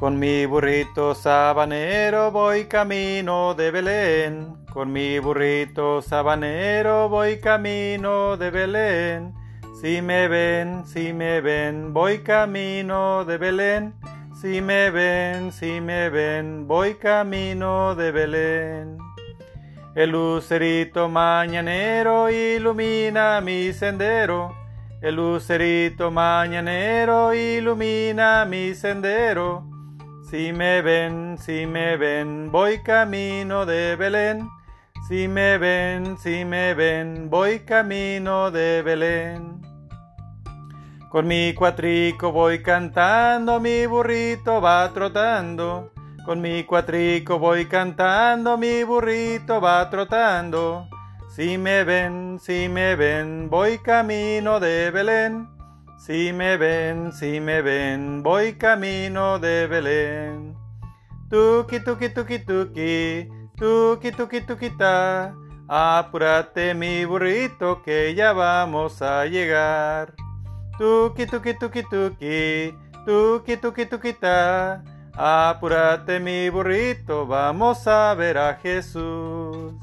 Con mi burrito sabanero voy camino de Belén. Con mi burrito sabanero voy camino de Belén. Si me ven, si me ven, voy camino de Belén. Si me ven, si me ven, voy camino de Belén. El lucerito mañanero ilumina mi sendero. El lucerito mañanero ilumina mi sendero. Si me ven, si me ven, voy camino de Belén. Si me ven, si me ven, voy camino de Belén. Con mi cuatrico voy cantando, mi burrito va trotando. Con mi cuatrico voy cantando, mi burrito va trotando. Si me ven, si me ven, voy camino de Belén. Si me ven, si me ven, voy camino de Belén. Tuki, tuki, tuki, tuki, tuki, tuki, tuki, ta. Apúrate mi burrito que ya vamos a llegar. Tuki, tuki, tuki, tuki, tuki, tuki, tuki, ta. Apúrate mi burrito, vamos a ver a Jesús.